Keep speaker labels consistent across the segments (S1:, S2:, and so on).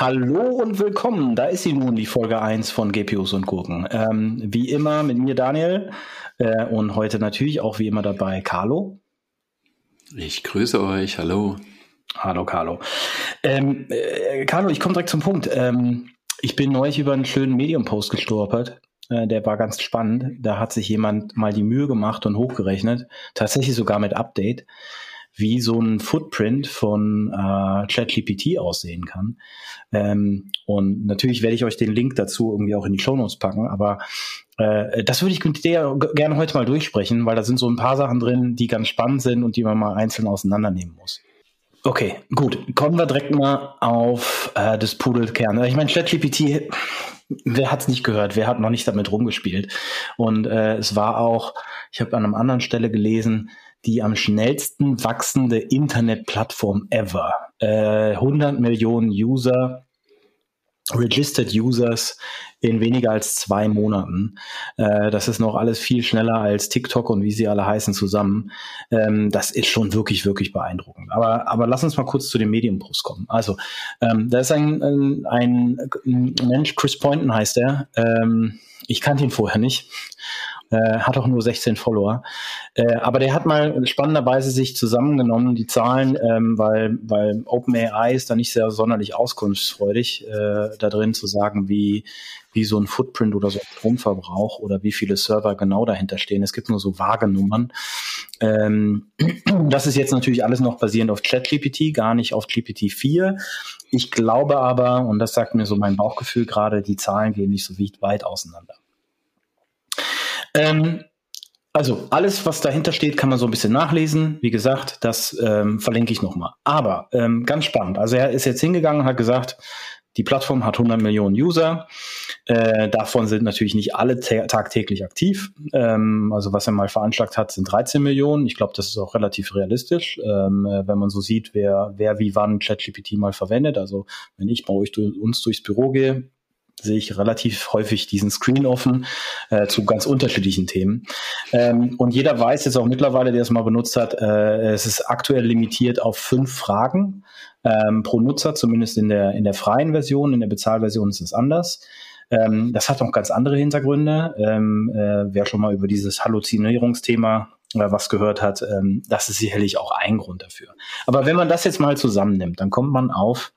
S1: Hallo und willkommen. Da ist sie nun, die Folge 1 von GPUs und Gurken. Ähm, wie immer mit mir Daniel äh, und heute natürlich auch wie immer dabei Carlo.
S2: Ich grüße euch. Hallo.
S1: Hallo Carlo. Ähm, äh, Carlo, ich komme direkt zum Punkt. Ähm, ich bin neulich über einen schönen Medium-Post gestolpert. Äh, der war ganz spannend. Da hat sich jemand mal die Mühe gemacht und hochgerechnet, tatsächlich sogar mit Update wie so ein Footprint von äh, ChatGPT aussehen kann. Ähm, und natürlich werde ich euch den Link dazu irgendwie auch in die Shownotes packen, aber äh, das würde ich mit dir gerne heute mal durchsprechen, weil da sind so ein paar Sachen drin, die ganz spannend sind und die man mal einzeln auseinandernehmen muss. Okay, gut. Kommen wir direkt mal auf äh, das Pudelkern. Ich meine, ChatGPT, wer hat es nicht gehört? Wer hat noch nicht damit rumgespielt? Und äh, es war auch, ich habe an einer anderen Stelle gelesen, die am schnellsten wachsende Internetplattform ever. Äh, 100 Millionen User, Registered Users in weniger als zwei Monaten. Äh, das ist noch alles viel schneller als TikTok und wie sie alle heißen zusammen. Ähm, das ist schon wirklich, wirklich beeindruckend. Aber, aber lass uns mal kurz zu dem Medienpost kommen. Also, ähm, da ist ein, ein, ein Mensch, Chris Poynton heißt er. Ähm, ich kannte ihn vorher nicht äh, hat auch nur 16 Follower. Äh, aber der hat mal spannenderweise sich zusammengenommen, die Zahlen, ähm, weil, weil OpenAI ist da nicht sehr sonderlich auskunftsfreudig, äh, da drin zu sagen, wie, wie so ein Footprint oder so Stromverbrauch oder wie viele Server genau dahinter stehen. Es gibt nur so vage Nummern. Ähm, das ist jetzt natürlich alles noch basierend auf ChatGPT, gar nicht auf GPT-4. Ich glaube aber, und das sagt mir so mein Bauchgefühl gerade, die Zahlen gehen nicht so weit auseinander. Ähm, also alles, was dahinter steht, kann man so ein bisschen nachlesen. Wie gesagt, das ähm, verlinke ich nochmal. Aber ähm, ganz spannend. Also er ist jetzt hingegangen und hat gesagt, die Plattform hat 100 Millionen User. Äh, davon sind natürlich nicht alle tagtäglich aktiv. Ähm, also was er mal veranschlagt hat, sind 13 Millionen. Ich glaube, das ist auch relativ realistisch, ähm, äh, wenn man so sieht, wer, wer wie wann ChatGPT mal verwendet. Also wenn ich bei euch durch, uns durchs Büro gehe, sehe ich relativ häufig diesen Screen offen äh, zu ganz unterschiedlichen Themen. Ähm, und jeder weiß jetzt auch mittlerweile, der es mal benutzt hat, äh, es ist aktuell limitiert auf fünf Fragen ähm, pro Nutzer, zumindest in der, in der freien Version. In der Bezahlversion ist es anders. Ähm, das hat noch ganz andere Hintergründe. Ähm, äh, wer schon mal über dieses Halluzinierungsthema äh, was gehört hat, ähm, das ist sicherlich auch ein Grund dafür. Aber wenn man das jetzt mal zusammennimmt, dann kommt man auf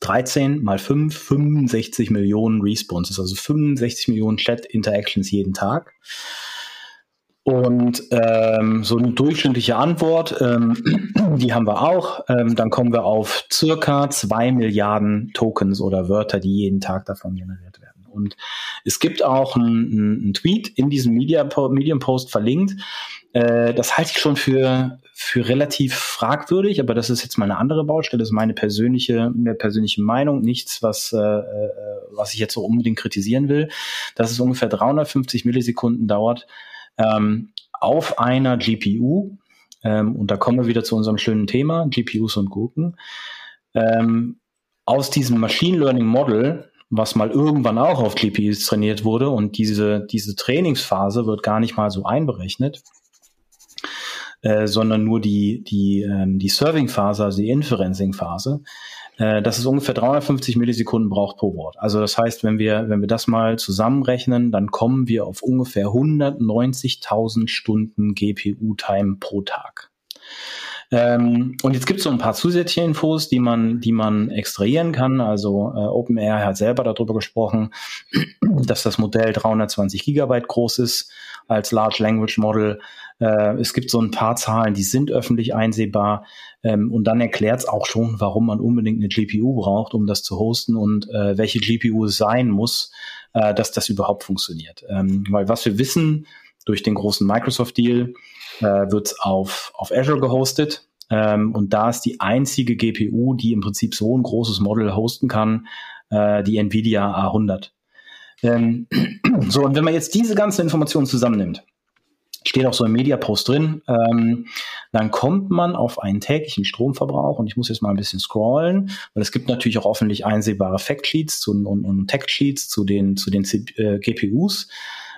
S1: 13 mal 5, 65 Millionen Responses, also 65 Millionen Chat-Interactions jeden Tag. Und ähm, so eine durchschnittliche Antwort, ähm, die haben wir auch. Ähm, dann kommen wir auf circa zwei Milliarden Tokens oder Wörter, die jeden Tag davon generiert werden. Und es gibt auch einen, Tweet in diesem Media, Medium Post verlinkt. Äh, das halte ich schon für, für relativ fragwürdig, aber das ist jetzt mal eine andere Baustelle, das ist meine persönliche, mehr persönliche Meinung, nichts, was, äh, äh, was ich jetzt so unbedingt kritisieren will, dass es ungefähr 350 Millisekunden dauert ähm, auf einer GPU, ähm, und da kommen wir wieder zu unserem schönen Thema, GPUs und Gurken, ähm, aus diesem Machine Learning Model was mal irgendwann auch auf GPUs trainiert wurde und diese, diese Trainingsphase wird gar nicht mal so einberechnet, äh, sondern nur die, die, ähm, die Serving-Phase, also die Inferencing-Phase, äh, dass es ungefähr 350 Millisekunden braucht pro Wort. Also das heißt, wenn wir, wenn wir das mal zusammenrechnen, dann kommen wir auf ungefähr 190.000 Stunden GPU-Time pro Tag. Ähm, und jetzt gibt es so ein paar zusätzliche Infos, die man, die man extrahieren kann. Also äh, OpenAI hat selber darüber gesprochen, dass das Modell 320 Gigabyte groß ist als Large Language Model. Äh, es gibt so ein paar Zahlen, die sind öffentlich einsehbar. Ähm, und dann erklärt es auch schon, warum man unbedingt eine GPU braucht, um das zu hosten und äh, welche GPU es sein muss, äh, dass das überhaupt funktioniert. Ähm, weil was wir wissen durch den großen Microsoft-Deal, äh, wird auf, auf Azure gehostet. Ähm, und da ist die einzige GPU, die im Prinzip so ein großes Model hosten kann, äh, die NVIDIA A100. Ähm, so, und wenn man jetzt diese ganzen Informationen zusammennimmt, steht auch so im Media-Post drin, ähm, dann kommt man auf einen täglichen Stromverbrauch und ich muss jetzt mal ein bisschen scrollen, weil es gibt natürlich auch öffentlich einsehbare Factsheets und, und, und Text-Sheets zu den, zu den äh, GPUs.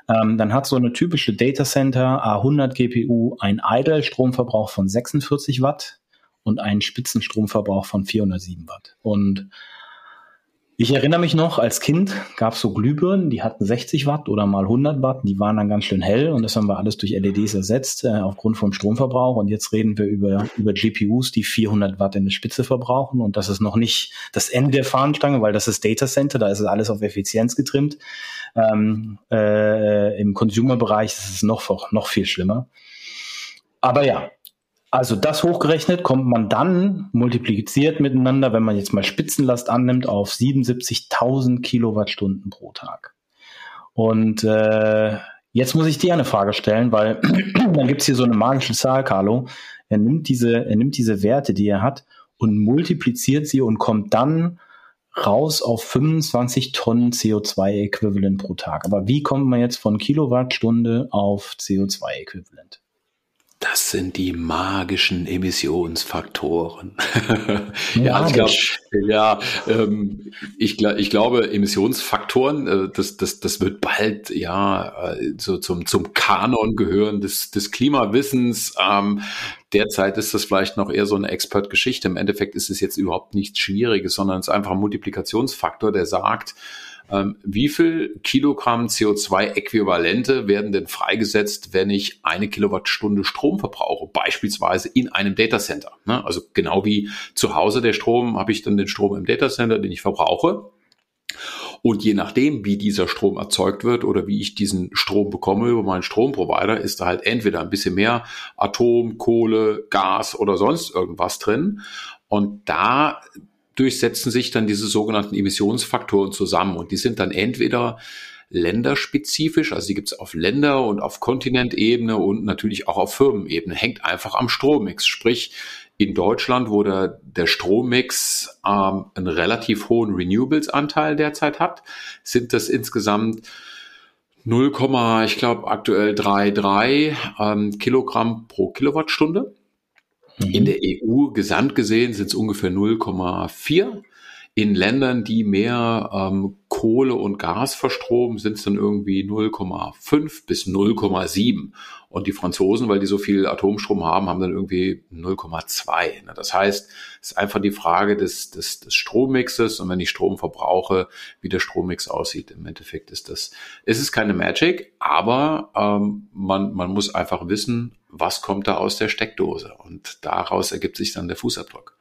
S1: Ähm, dann hat so eine typische Data Center A100 GPU einen Idle-Stromverbrauch von 46 Watt und einen Spitzenstromverbrauch von 407 Watt. Und Ich erinnere mich noch, als Kind gab es so Glühbirnen, die hatten 60 Watt oder mal 100 Watt, die waren dann ganz schön hell und das haben wir alles durch LEDs ersetzt äh, aufgrund vom Stromverbrauch und jetzt reden wir über, über GPUs, die 400 Watt in der Spitze verbrauchen und das ist noch nicht das Ende der Fahnenstange, weil das ist Data Center, da ist alles auf Effizienz getrimmt. Ähm, äh, Im Consumer-Bereich ist es noch, noch viel schlimmer. Aber ja, also das hochgerechnet kommt man dann multipliziert miteinander, wenn man jetzt mal Spitzenlast annimmt, auf 77.000 Kilowattstunden pro Tag. Und äh, jetzt muss ich dir eine Frage stellen, weil dann gibt's hier so eine magische Zahl, Carlo. Er nimmt diese, er nimmt diese Werte, die er hat, und multipliziert sie und kommt dann raus auf 25 Tonnen CO2-Äquivalent pro Tag. Aber wie kommt man jetzt von Kilowattstunde auf CO2-Äquivalent?
S2: Das sind die magischen Emissionsfaktoren. ja, ich glaub, ja ähm, ich, ich glaube, Emissionsfaktoren, äh, das, das, das wird bald ja äh, so zum, zum Kanon gehören des, des Klimawissens. Ähm, derzeit ist das vielleicht noch eher so eine Expert-Geschichte. Im Endeffekt ist es jetzt überhaupt nichts Schwieriges, sondern es ist einfach ein Multiplikationsfaktor, der sagt, ähm, wie viel Kilogramm CO2-Äquivalente werden denn freigesetzt, wenn ich eine Kilowattstunde Strom verbrauche, beispielsweise in einem Datacenter? Ne? Also genau wie zu Hause der Strom, habe ich dann den Strom im Datacenter, den ich verbrauche. Und je nachdem, wie dieser Strom erzeugt wird oder wie ich diesen Strom bekomme über meinen Stromprovider, ist da halt entweder ein bisschen mehr Atom, Kohle, Gas oder sonst irgendwas drin. Und da durchsetzen sich dann diese sogenannten Emissionsfaktoren zusammen und die sind dann entweder länderspezifisch, also die gibt es auf Länder- und auf Kontinentebene und natürlich auch auf Firmenebene, hängt einfach am Strommix. Sprich, in Deutschland, wo der, der Strommix ähm, einen relativ hohen Renewables-Anteil derzeit hat, sind das insgesamt 0, ich glaube aktuell 3,3 ähm, Kilogramm pro Kilowattstunde. In mhm. der EU gesamt gesehen sind es ungefähr 0,4. In Ländern, die mehr ähm, Kohle und Gas verstromen, sind es dann irgendwie 0,5 bis 0,7. Und die Franzosen, weil die so viel Atomstrom haben, haben dann irgendwie 0,2. Ne? Das heißt, es ist einfach die Frage des, des, des Strommixes und wenn ich Strom verbrauche, wie der Strommix aussieht. Im Endeffekt ist das, ist es keine Magic, aber ähm, man, man muss einfach wissen, was kommt da aus der Steckdose und daraus ergibt sich dann der Fußabdruck.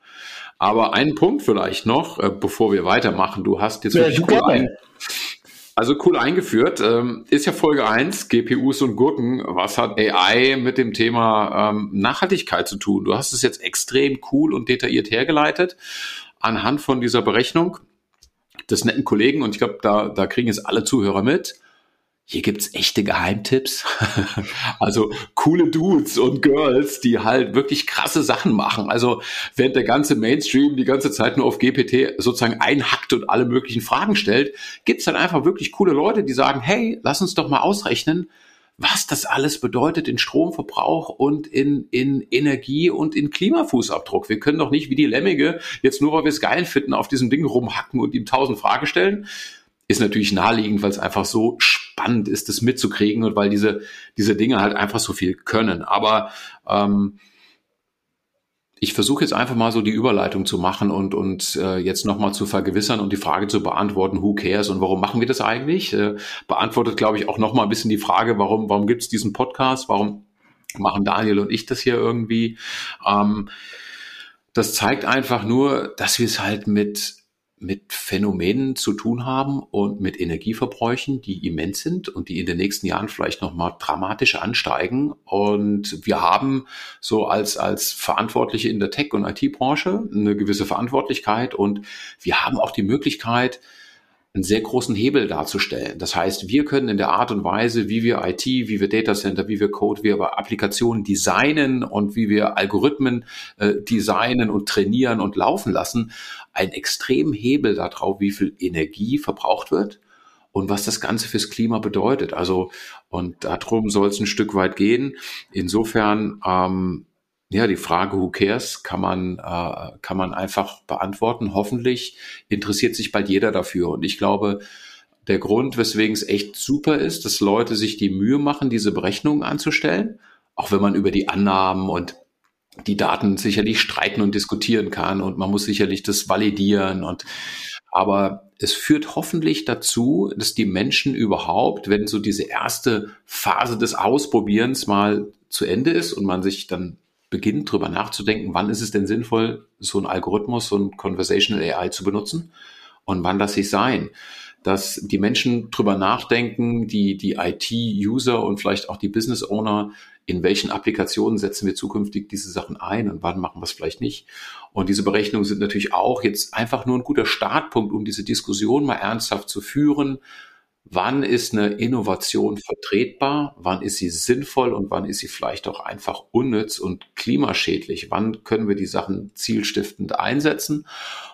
S2: Aber einen Punkt vielleicht noch, äh, bevor wir weitermachen. Du hast jetzt ja, cool, ein, also cool eingeführt. Ähm, ist ja Folge 1, GPUs und Gurken. Was hat AI mit dem Thema ähm, Nachhaltigkeit zu tun? Du hast es jetzt extrem cool und detailliert hergeleitet anhand von dieser Berechnung des netten Kollegen. Und ich glaube, da, da kriegen es alle Zuhörer mit hier gibt's echte Geheimtipps. also coole Dudes und Girls, die halt wirklich krasse Sachen machen. Also während der ganze Mainstream die ganze Zeit nur auf GPT sozusagen einhackt und alle möglichen Fragen stellt, gibt's dann einfach wirklich coole Leute, die sagen, hey, lass uns doch mal ausrechnen, was das alles bedeutet in Stromverbrauch und in, in Energie und in Klimafußabdruck. Wir können doch nicht wie die Lemmige jetzt nur, weil wir es geil finden, auf diesem Ding rumhacken und ihm tausend Fragen stellen, ist natürlich naheliegend, weil es einfach so spannend ist, das mitzukriegen und weil diese, diese Dinge halt einfach so viel können. Aber ähm, ich versuche jetzt einfach mal so die Überleitung zu machen und, und äh, jetzt nochmal zu vergewissern und die Frage zu beantworten, who cares und warum machen wir das eigentlich? Äh, beantwortet, glaube ich, auch nochmal ein bisschen die Frage, warum, warum gibt es diesen Podcast? Warum machen Daniel und ich das hier irgendwie? Ähm, das zeigt einfach nur, dass wir es halt mit mit Phänomenen zu tun haben und mit Energieverbräuchen, die immens sind und die in den nächsten Jahren vielleicht nochmal dramatisch ansteigen. Und wir haben so als, als Verantwortliche in der Tech- und IT-Branche eine gewisse Verantwortlichkeit und wir haben auch die Möglichkeit, einen sehr großen Hebel darzustellen. Das heißt, wir können in der Art und Weise, wie wir IT, wie wir Data Center, wie wir Code, wie wir Applikationen designen und wie wir Algorithmen äh, designen und trainieren und laufen lassen, einen extremen Hebel darauf, wie viel Energie verbraucht wird und was das Ganze fürs Klima bedeutet. Also, und darum soll es ein Stück weit gehen. Insofern ähm, ja, die Frage, who cares, kann man, äh, kann man einfach beantworten. Hoffentlich interessiert sich bald jeder dafür. Und ich glaube, der Grund, weswegen es echt super ist, dass Leute sich die Mühe machen, diese Berechnungen anzustellen, auch wenn man über die Annahmen und die Daten sicherlich streiten und diskutieren kann und man muss sicherlich das validieren und aber es führt hoffentlich dazu, dass die Menschen überhaupt, wenn so diese erste Phase des Ausprobierens mal zu Ende ist und man sich dann beginnt, drüber nachzudenken, wann ist es denn sinnvoll, so ein Algorithmus, so ein Conversational AI zu benutzen und wann das sich sein dass die Menschen drüber nachdenken, die, die IT-User und vielleicht auch die Business-Owner, in welchen Applikationen setzen wir zukünftig diese Sachen ein und wann machen wir es vielleicht nicht. Und diese Berechnungen sind natürlich auch jetzt einfach nur ein guter Startpunkt, um diese Diskussion mal ernsthaft zu führen. Wann ist eine Innovation vertretbar? Wann ist sie sinnvoll und wann ist sie vielleicht auch einfach unnütz und klimaschädlich? Wann können wir die Sachen zielstiftend einsetzen?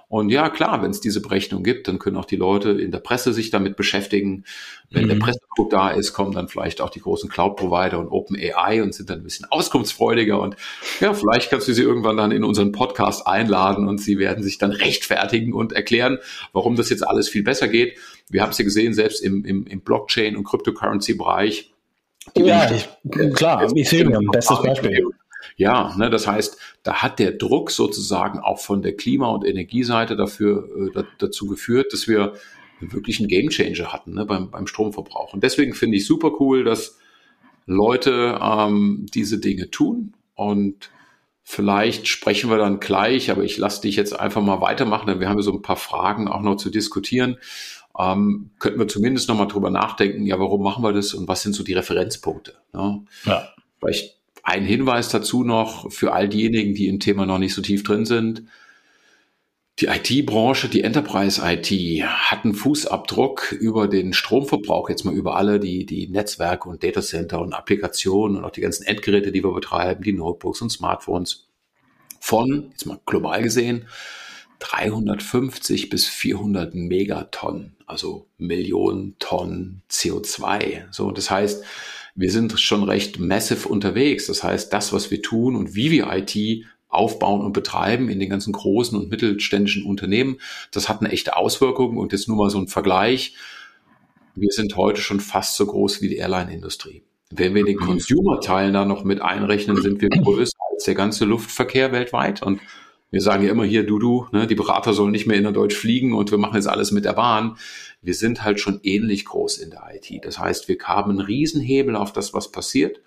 S2: Und ja, klar, wenn es diese Berechnung gibt, dann können auch die Leute in der Presse sich damit beschäftigen. Wenn mhm. der Pressedruck da ist, kommen dann vielleicht auch die großen Cloud-Provider und OpenAI und sind dann ein bisschen auskunftsfreudiger. Und ja, vielleicht kannst du sie irgendwann dann in unseren Podcast einladen und sie werden sich dann rechtfertigen und erklären, warum das jetzt alles viel besser geht. Wir haben es ja gesehen, selbst im, im, im Blockchain- und Cryptocurrency-Bereich.
S1: Ja, ich, klar, Ethereum, bestes Beispiel.
S2: Ja, ne, das heißt, da hat der Druck sozusagen auch von der Klima- und Energieseite dafür äh, dazu geführt, dass wir wirklich einen Gamechanger hatten ne, beim, beim Stromverbrauch. Und deswegen finde ich super cool, dass Leute ähm, diese Dinge tun. Und vielleicht sprechen wir dann gleich, aber ich lasse dich jetzt einfach mal weitermachen, denn wir haben ja so ein paar Fragen auch noch zu diskutieren. Ähm, könnten wir zumindest noch mal drüber nachdenken, ja, warum machen wir das und was sind so die Referenzpunkte? Ne? Ja. Vielleicht ein Hinweis dazu noch für all diejenigen, die im Thema noch nicht so tief drin sind. Die IT-Branche, die Enterprise-IT hat einen Fußabdruck über den Stromverbrauch, jetzt mal über alle die, die Netzwerke und Datacenter und Applikationen und auch die ganzen Endgeräte, die wir betreiben, die Notebooks und Smartphones von, jetzt mal global gesehen, 350 bis 400 Megatonnen, also Millionen Tonnen CO2. So, das heißt, wir sind schon recht massive unterwegs. Das heißt, das, was wir tun und wie wir IT aufbauen und betreiben in den ganzen großen und mittelständischen Unternehmen, das hat eine echte Auswirkung. Und jetzt nur mal so ein Vergleich. Wir sind heute schon fast so groß wie die Airline-Industrie. Wenn wir den Consumer-Teil da noch mit einrechnen, sind wir größer als der ganze Luftverkehr weltweit. Und wir sagen ja immer hier, du, du, ne, die Berater sollen nicht mehr innerdeutsch fliegen und wir machen jetzt alles mit der Bahn wir sind halt schon ähnlich groß in der IT. Das heißt, wir haben einen Riesenhebel auf das, was passiert.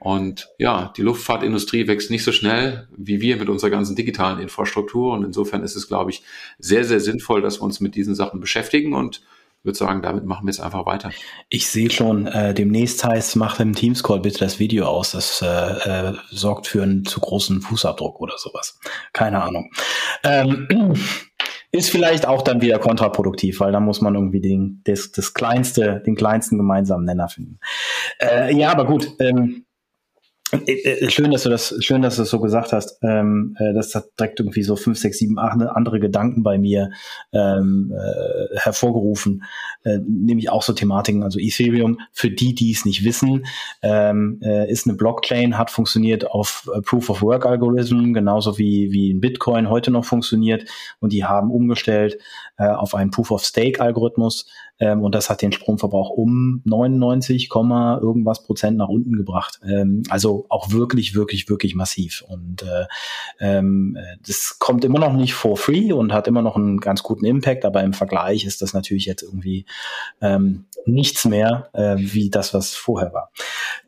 S2: Und ja, die Luftfahrtindustrie wächst nicht so schnell wie wir mit unserer ganzen digitalen Infrastruktur. Und insofern ist es, glaube ich, sehr, sehr sinnvoll, dass wir uns mit diesen Sachen beschäftigen und würde sagen, damit machen wir jetzt einfach weiter.
S1: Ich sehe schon, äh, demnächst heißt, mach im Teams-Call bitte das Video aus. Das äh, äh, sorgt für einen zu großen Fußabdruck oder sowas. Keine Ahnung. Ähm, ist vielleicht auch dann wieder kontraproduktiv, weil da muss man irgendwie den, das, das kleinste, den kleinsten gemeinsamen Nenner finden. Äh, ja, aber gut. Ähm, äh, äh, schön, dass du das, schön, dass du das so gesagt hast. Ähm, äh, das hat direkt irgendwie so fünf, sechs, sieben, acht andere Gedanken bei mir ähm, äh, hervorgerufen. Äh, nämlich auch so Thematiken. Also Ethereum, für die, die es nicht wissen, ähm, äh, ist eine Blockchain, hat funktioniert auf äh, Proof of Work Algorithm, genauso wie, wie ein Bitcoin heute noch funktioniert. Und die haben umgestellt äh, auf einen Proof of Stake Algorithmus. Ähm, und das hat den Stromverbrauch um 99, irgendwas Prozent nach unten gebracht. Ähm, auch wirklich, wirklich, wirklich massiv. Und äh, ähm, das kommt immer noch nicht for free und hat immer noch einen ganz guten Impact, aber im Vergleich ist das natürlich jetzt irgendwie ähm, nichts mehr äh, wie das, was vorher war.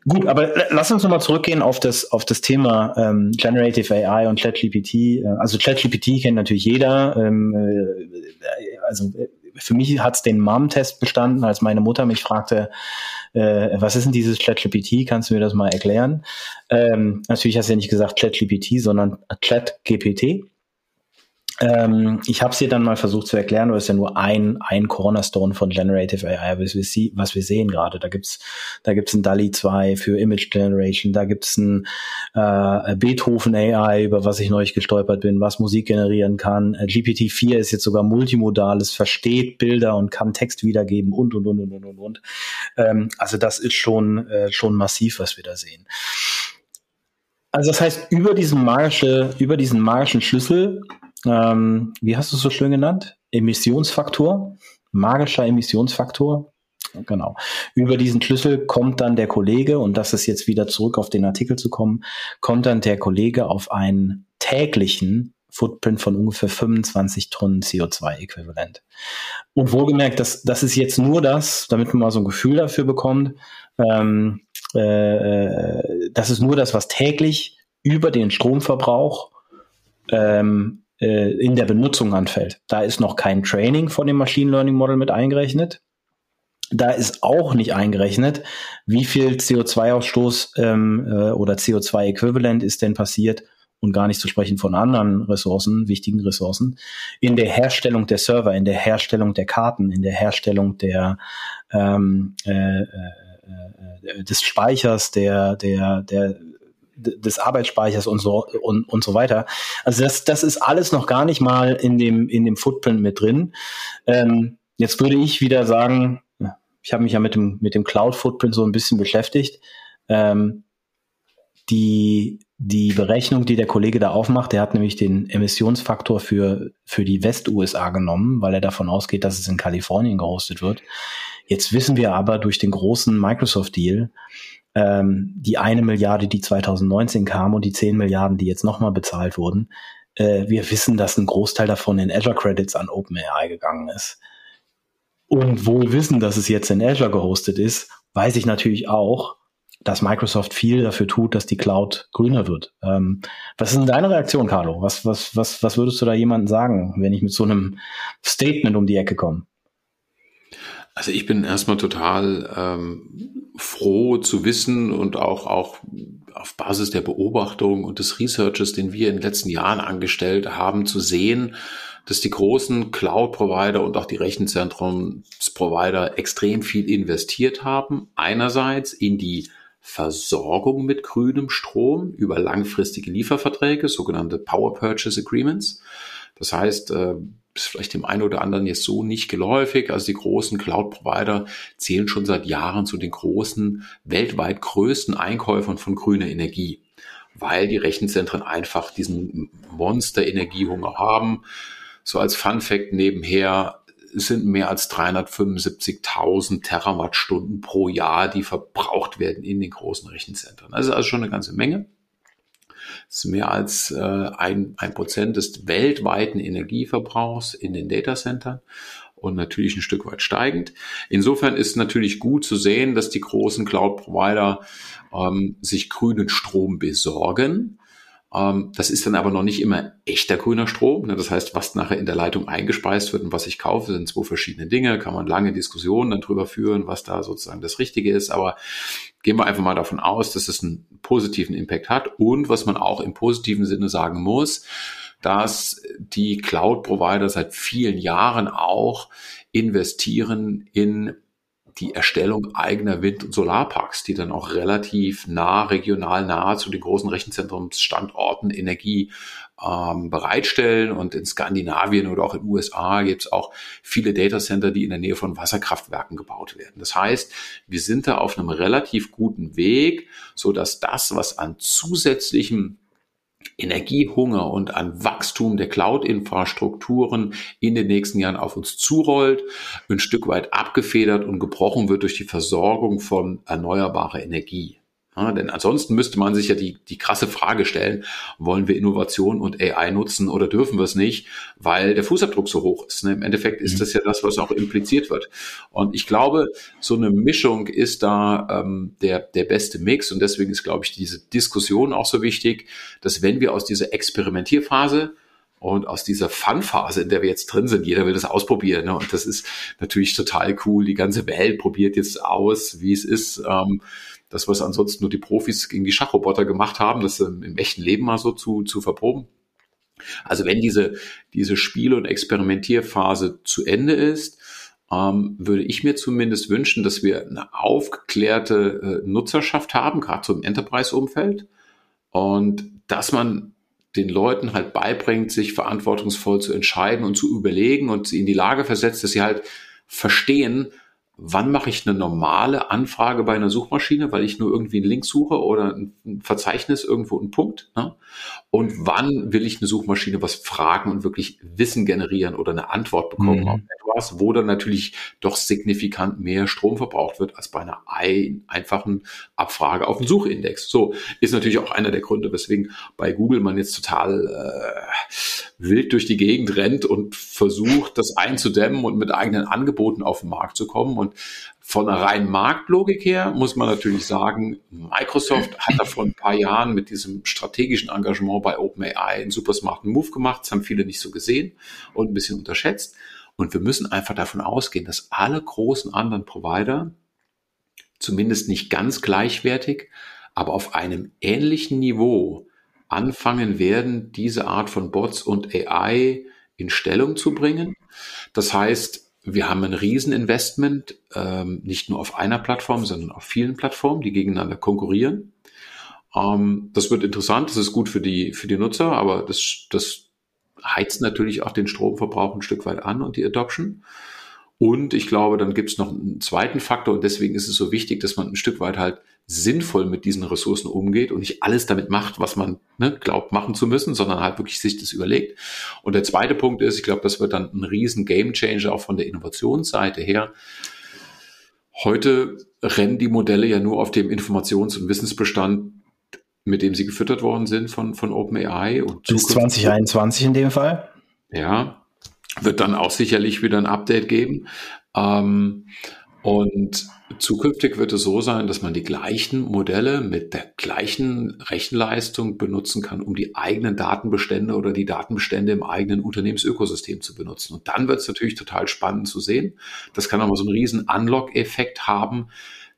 S1: Gut, aber lass uns nochmal zurückgehen auf das, auf das Thema ähm, Generative AI und ChatGPT. Äh, also ChatGPT kennt natürlich jeder. Ähm, äh, also für mich hat es den Mom-Test bestanden, als meine Mutter mich fragte, äh, was ist denn dieses ChatGPT? Kannst du mir das mal erklären? Ähm, natürlich hast du ja nicht gesagt ChatGPT, sondern ChatGPT. Ähm, ich habe es dir dann mal versucht zu erklären, aber es ist ja nur ein, ein Cornerstone von Generative AI, was wir, was wir sehen gerade. Da gibt's da gibt's ein DALI 2 für Image Generation, da gibt's ein äh, Beethoven AI, über was ich neulich gestolpert bin, was Musik generieren kann. Äh, GPT-4 ist jetzt sogar multimodal, es versteht Bilder und kann Text wiedergeben und, und, und, und, und, und. und. Ähm, also das ist schon, äh, schon massiv, was wir da sehen. Also das heißt, über diesen magische, über diesen magischen Schlüssel ähm, wie hast du es so schön genannt? Emissionsfaktor, magischer Emissionsfaktor. Genau. Über diesen Schlüssel kommt dann der Kollege, und das ist jetzt wieder zurück auf den Artikel zu kommen, kommt dann der Kollege auf einen täglichen Footprint von ungefähr 25 Tonnen CO2-Äquivalent. Und wohlgemerkt, das, das ist jetzt nur das, damit man mal so ein Gefühl dafür bekommt, ähm, äh, äh das ist nur das, was täglich über den Stromverbrauch ähm, äh, in der Benutzung anfällt. Da ist noch kein Training von dem Machine Learning Model mit eingerechnet. Da ist auch nicht eingerechnet, wie viel CO2-Ausstoß ähm, äh, oder CO2-Äquivalent ist denn passiert und gar nicht zu sprechen von anderen Ressourcen, wichtigen Ressourcen, in der Herstellung der Server, in der Herstellung der Karten, in der Herstellung der ähm, äh, äh, äh des Speichers, der, der, der des Arbeitsspeichers und so und, und so weiter. Also das, das ist alles noch gar nicht mal in dem, in dem Footprint mit drin. Ähm, jetzt würde ich wieder sagen, ich habe mich ja mit dem, mit dem Cloud-Footprint so ein bisschen beschäftigt. Ähm, die, die Berechnung, die der Kollege da aufmacht, der hat nämlich den Emissionsfaktor für, für die West-USA genommen, weil er davon ausgeht, dass es in Kalifornien gehostet wird. Jetzt wissen wir aber durch den großen Microsoft-Deal, ähm, die eine Milliarde, die 2019 kam und die 10 Milliarden, die jetzt nochmal bezahlt wurden, äh, wir wissen, dass ein Großteil davon in Azure Credits an OpenAI gegangen ist. Und wohl wissen, dass es jetzt in Azure gehostet ist, weiß ich natürlich auch, dass Microsoft viel dafür tut, dass die Cloud grüner wird. Ähm, was ist denn deine Reaktion, Carlo? Was, was, was, was würdest du da jemandem sagen, wenn ich mit so einem Statement um die Ecke komme?
S2: Also ich bin erstmal total ähm, froh zu wissen und auch, auch auf Basis der Beobachtung und des Researches, den wir in den letzten Jahren angestellt haben, zu sehen, dass die großen Cloud-Provider und auch die Rechenzentrumsprovider extrem viel investiert haben. Einerseits in die Versorgung mit grünem Strom über langfristige Lieferverträge, sogenannte Power Purchase Agreements. Das heißt, äh, ist vielleicht dem einen oder anderen jetzt so nicht geläufig. Also die großen Cloud-Provider zählen schon seit Jahren zu den großen, weltweit größten Einkäufern von grüner Energie, weil die Rechenzentren einfach diesen Monster-Energiehunger haben. So als Fun Fact nebenher sind mehr als 375.000 Terawattstunden pro Jahr, die verbraucht werden in den großen Rechenzentren. Ist also schon eine ganze Menge. Ist mehr als äh, ein, ein Prozent des weltweiten Energieverbrauchs in den Datacentern und natürlich ein Stück weit steigend. Insofern ist natürlich gut zu sehen, dass die großen Cloud-Provider ähm, sich grünen Strom besorgen das ist dann aber noch nicht immer echter grüner Strom. Ne? Das heißt, was nachher in der Leitung eingespeist wird und was ich kaufe, sind zwei verschiedene Dinge. Kann man lange Diskussionen dann drüber führen, was da sozusagen das Richtige ist. Aber gehen wir einfach mal davon aus, dass es einen positiven Impact hat. Und was man auch im positiven Sinne sagen muss, dass die Cloud-Provider seit vielen Jahren auch investieren in die Erstellung eigener Wind- und Solarparks, die dann auch relativ nah, regional nah zu den großen Rechenzentrumsstandorten Energie ähm, bereitstellen. Und in Skandinavien oder auch in den USA gibt es auch viele Datacenter, die in der Nähe von Wasserkraftwerken gebaut werden. Das heißt, wir sind da auf einem relativ guten Weg, so dass das, was an zusätzlichem Energiehunger und an Wachstum der Cloud-Infrastrukturen in den nächsten Jahren auf uns zurollt, ein Stück weit abgefedert und gebrochen wird durch die Versorgung von erneuerbarer Energie. Ja, denn ansonsten müsste man sich ja die, die krasse Frage stellen, wollen wir Innovation und AI nutzen oder dürfen wir es nicht, weil der Fußabdruck so hoch ist. Ne? Im Endeffekt ist mhm. das ja das, was auch impliziert wird. Und ich glaube, so eine Mischung ist da ähm, der, der beste Mix. Und deswegen ist, glaube ich, diese Diskussion auch so wichtig, dass wenn wir aus dieser Experimentierphase und aus dieser Fun-Phase, in der wir jetzt drin sind, jeder will das ausprobieren. Ne? Und das ist natürlich total cool. Die ganze Welt probiert jetzt aus, wie es ist. Ähm, das, was ansonsten nur die Profis gegen die Schachroboter gemacht haben, das im echten Leben mal so zu, zu verproben. Also wenn diese, diese Spiel- und Experimentierphase zu Ende ist, ähm, würde ich mir zumindest wünschen, dass wir eine aufgeklärte äh, Nutzerschaft haben, gerade so im Enterprise-Umfeld. Und dass man den Leuten halt beibringt, sich verantwortungsvoll zu entscheiden und zu überlegen und sie in die Lage versetzt, dass sie halt verstehen, wann mache ich eine normale Anfrage bei einer Suchmaschine, weil ich nur irgendwie einen Link suche oder ein Verzeichnis irgendwo einen Punkt. Ne? Und wann will ich eine Suchmaschine was fragen und wirklich Wissen generieren oder eine Antwort bekommen mhm. auf etwas, wo dann natürlich doch signifikant mehr Strom verbraucht wird als bei einer ein, einfachen Abfrage auf dem Suchindex. So ist natürlich auch einer der Gründe, weswegen bei Google man jetzt total äh, wild durch die Gegend rennt und versucht, das einzudämmen und mit eigenen Angeboten auf den Markt zu kommen. Und von einer reinen Marktlogik her muss man natürlich sagen, Microsoft hat da vor ein paar Jahren mit diesem strategischen Engagement bei OpenAI einen super smarten Move gemacht. Das haben viele nicht so gesehen und ein bisschen unterschätzt. Und wir müssen einfach davon ausgehen, dass alle großen anderen Provider zumindest nicht ganz gleichwertig, aber auf einem ähnlichen Niveau anfangen werden, diese Art von Bots und AI in Stellung zu bringen. Das heißt, wir haben ein Rieseninvestment, ähm, nicht nur auf einer Plattform, sondern auf vielen Plattformen, die gegeneinander konkurrieren. Ähm, das wird interessant, das ist gut für die, für die Nutzer, aber das, das heizt natürlich auch den Stromverbrauch ein Stück weit an und die Adoption. Und ich glaube, dann gibt es noch einen zweiten Faktor und deswegen ist es so wichtig, dass man ein Stück weit halt sinnvoll mit diesen Ressourcen umgeht und nicht alles damit macht, was man ne, glaubt machen zu müssen, sondern halt wirklich sich das überlegt. Und der zweite Punkt ist, ich glaube, das wird dann ein riesen Gamechanger auch von der Innovationsseite her. Heute rennen die Modelle ja nur auf dem Informations- und Wissensbestand, mit dem sie gefüttert worden sind von, von OpenAI.
S1: Und Bis 2021 in dem Fall?
S2: Ja, wird dann auch sicherlich wieder ein Update geben. Ähm, und zukünftig wird es so sein, dass man die gleichen Modelle mit der gleichen Rechenleistung benutzen kann, um die eigenen Datenbestände oder die Datenbestände im eigenen Unternehmensökosystem zu benutzen. Und dann wird es natürlich total spannend zu sehen. Das kann aber so einen riesen Unlock-Effekt haben,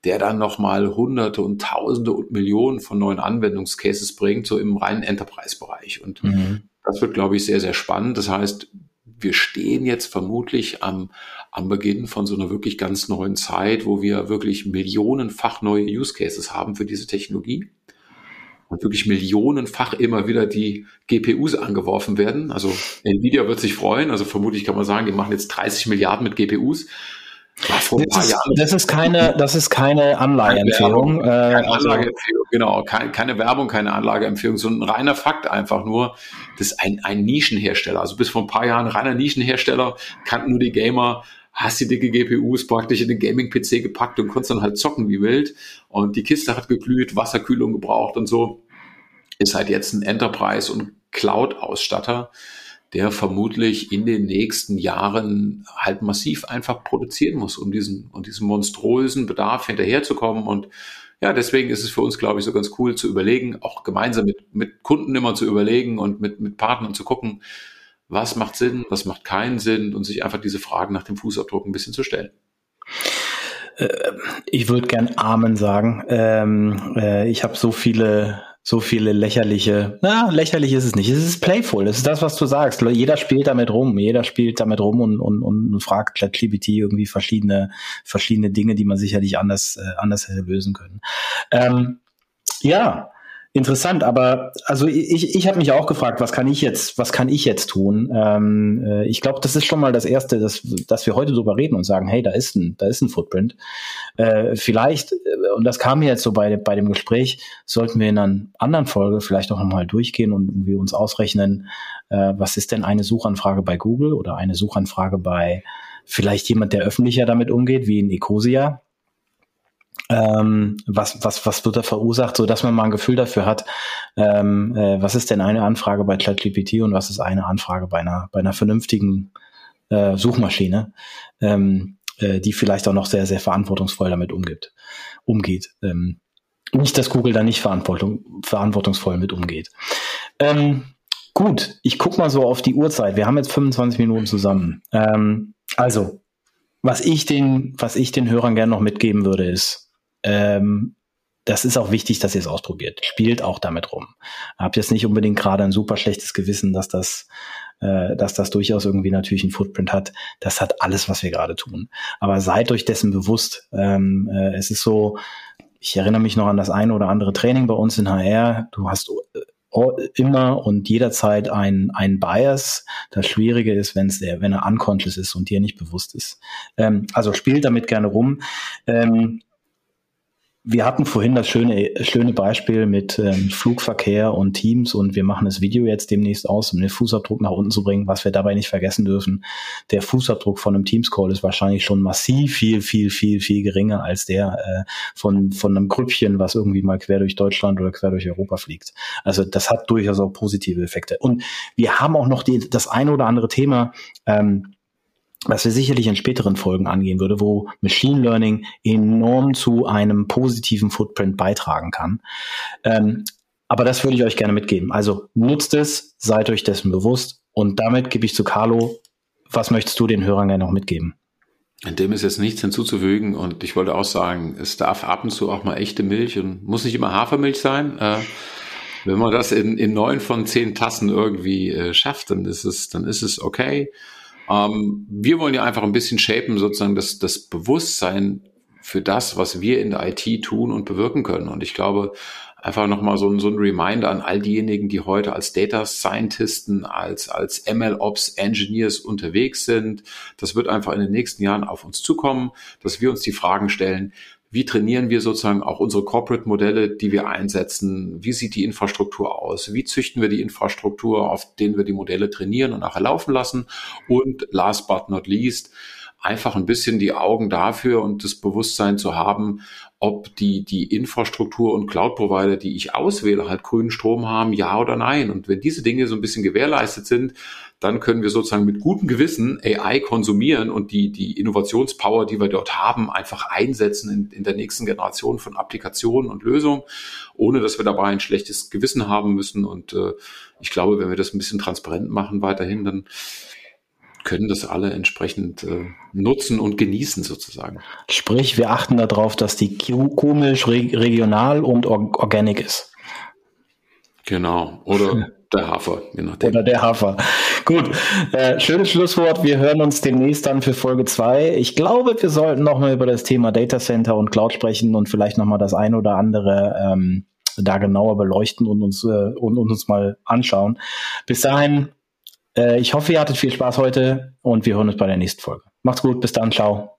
S2: der dann nochmal Hunderte und Tausende und Millionen von neuen Anwendungscases bringt, so im reinen Enterprise-Bereich. Und mhm. das wird, glaube ich, sehr, sehr spannend. Das heißt, wir stehen jetzt vermutlich am, am Beginn von so einer wirklich ganz neuen Zeit, wo wir wirklich millionenfach neue Use Cases haben für diese Technologie und wirklich millionenfach immer wieder die GPUs angeworfen werden. Also Nvidia wird sich freuen. Also vermutlich kann man sagen, die machen jetzt 30 Milliarden mit GPUs.
S1: Das ist, das ist, keine, das ist keine Anlageempfehlung.
S2: Keine, äh, also Anlageempfehlung, genau. Keine, keine, Werbung, keine Anlageempfehlung, sondern ein reiner Fakt einfach nur. Das ist ein, ein Nischenhersteller. Also bis vor ein paar Jahren reiner Nischenhersteller, kannten nur die Gamer, hast die dicke GPUs praktisch in den Gaming-PC gepackt und konntest dann halt zocken wie wild. Und die Kiste hat geglüht, Wasserkühlung gebraucht und so. Ist halt jetzt ein Enterprise- und Cloud-Ausstatter der vermutlich in den nächsten Jahren halt massiv einfach produzieren muss, um diesen, um diesen monströsen Bedarf hinterherzukommen. Und ja, deswegen ist es für uns, glaube ich, so ganz cool zu überlegen, auch gemeinsam mit, mit Kunden immer zu überlegen und mit, mit Partnern zu gucken, was macht Sinn, was macht keinen Sinn und sich einfach diese Fragen nach dem Fußabdruck ein bisschen zu stellen.
S1: Äh, ich würde gern Amen sagen. Ähm, äh, ich habe so viele so viele lächerliche, na, lächerlich ist es nicht. Es ist playful. Es ist das, was du sagst. Jeder spielt damit rum. Jeder spielt damit rum und, und, und fragt ChatGPT irgendwie verschiedene, verschiedene Dinge, die man sicherlich anders, äh, anders hätte lösen können. Ähm, ja, Interessant, aber also ich, ich habe mich auch gefragt, was kann ich jetzt, was kann ich jetzt tun? Ähm, äh, ich glaube, das ist schon mal das Erste, dass, dass wir heute drüber reden und sagen, hey, da ist ein, da ist ein Footprint. Äh, vielleicht, äh, und das kam mir jetzt so bei, bei dem Gespräch, sollten wir in einer anderen Folge vielleicht auch nochmal durchgehen und wir uns ausrechnen, äh, was ist denn eine Suchanfrage bei Google oder eine Suchanfrage bei vielleicht jemand, der öffentlicher damit umgeht, wie in Ecosia ähm, was, was, was wird da verursacht, so dass man mal ein Gefühl dafür hat, ähm, äh, was ist denn eine Anfrage bei ChatGPT und was ist eine Anfrage bei einer, bei einer vernünftigen äh, Suchmaschine, ähm, äh, die vielleicht auch noch sehr, sehr verantwortungsvoll damit umgibt, umgeht. Ähm, nicht, dass Google da nicht verantwortung, verantwortungsvoll mit umgeht. Ähm, gut, ich guck mal so auf die Uhrzeit. Wir haben jetzt 25 Minuten zusammen. Ähm, also, was ich den, was ich den Hörern gerne noch mitgeben würde, ist, ähm, das ist auch wichtig, dass ihr es ausprobiert. Spielt auch damit rum. Habt jetzt nicht unbedingt gerade ein super schlechtes Gewissen, dass das, äh, dass das durchaus irgendwie natürlich einen Footprint hat. Das hat alles, was wir gerade tun. Aber seid euch dessen bewusst. Ähm, äh, es ist so, ich erinnere mich noch an das eine oder andere Training bei uns in HR. Du hast äh, immer und jederzeit ein, ein Bias. Das Schwierige ist, wenn es wenn er unconscious ist und dir nicht bewusst ist. Ähm, also spielt damit gerne rum. Ähm, wir hatten vorhin das schöne, schöne Beispiel mit ähm, Flugverkehr und Teams und wir machen das Video jetzt demnächst aus, um den Fußabdruck nach unten zu bringen. Was wir dabei nicht vergessen dürfen, der Fußabdruck von einem Teams-Call ist wahrscheinlich schon massiv viel, viel, viel, viel geringer als der äh, von, von einem Grüppchen, was irgendwie mal quer durch Deutschland oder quer durch Europa fliegt. Also das hat durchaus auch positive Effekte. Und wir haben auch noch die, das eine oder andere Thema, ähm, was wir sicherlich in späteren Folgen angehen würde, wo Machine Learning enorm zu einem positiven Footprint beitragen kann. Ähm, aber das würde ich euch gerne mitgeben. Also nutzt es, seid euch dessen bewusst und damit gebe ich zu Carlo. Was möchtest du den Hörern gerne noch mitgeben?
S2: Dem ist jetzt nichts hinzuzufügen und ich wollte auch sagen, es darf ab und zu auch mal echte Milch und muss nicht immer Hafermilch sein. Äh, wenn man das in, in neun von zehn Tassen irgendwie äh, schafft, dann ist es, dann ist es okay. Ähm, wir wollen ja einfach ein bisschen shapen, sozusagen das, das Bewusstsein für das, was wir in der IT tun und bewirken können. Und ich glaube, einfach nochmal so, ein so ein Reminder an all diejenigen, die heute als Data Scientisten, als, als MLOps Engineers unterwegs sind. Das wird einfach in den nächsten Jahren auf uns zukommen, dass wir uns die Fragen stellen, wie trainieren wir sozusagen auch unsere Corporate-Modelle, die wir einsetzen? Wie sieht die Infrastruktur aus? Wie züchten wir die Infrastruktur, auf denen wir die Modelle trainieren und nachher laufen lassen? Und last but not least, einfach ein bisschen die Augen dafür und das Bewusstsein zu haben, ob die, die Infrastruktur und Cloud-Provider, die ich auswähle, halt grünen Strom haben, ja oder nein. Und wenn diese Dinge so ein bisschen gewährleistet sind, dann können wir sozusagen mit gutem Gewissen AI konsumieren und die, die Innovationspower, die wir dort haben, einfach einsetzen in, in der nächsten Generation von Applikationen und Lösungen, ohne dass wir dabei ein schlechtes Gewissen haben müssen. Und äh, ich glaube, wenn wir das ein bisschen transparent machen weiterhin, dann können das alle entsprechend äh, nutzen und genießen sozusagen.
S1: Sprich, wir achten darauf, dass die Kuhmilch regional und organic ist.
S2: Genau. Oder der Hafer,
S1: je nachdem. Oder der Hafer. Gut, äh, schönes Schlusswort. Wir hören uns demnächst dann für Folge 2. Ich glaube, wir sollten nochmal über das Thema Data Center und Cloud sprechen und vielleicht nochmal das ein oder andere ähm, da genauer beleuchten und uns, äh, und, und uns mal anschauen. Bis dahin ich hoffe, ihr hattet viel Spaß heute und wir hören uns bei der nächsten Folge. Macht's gut, bis dann, ciao.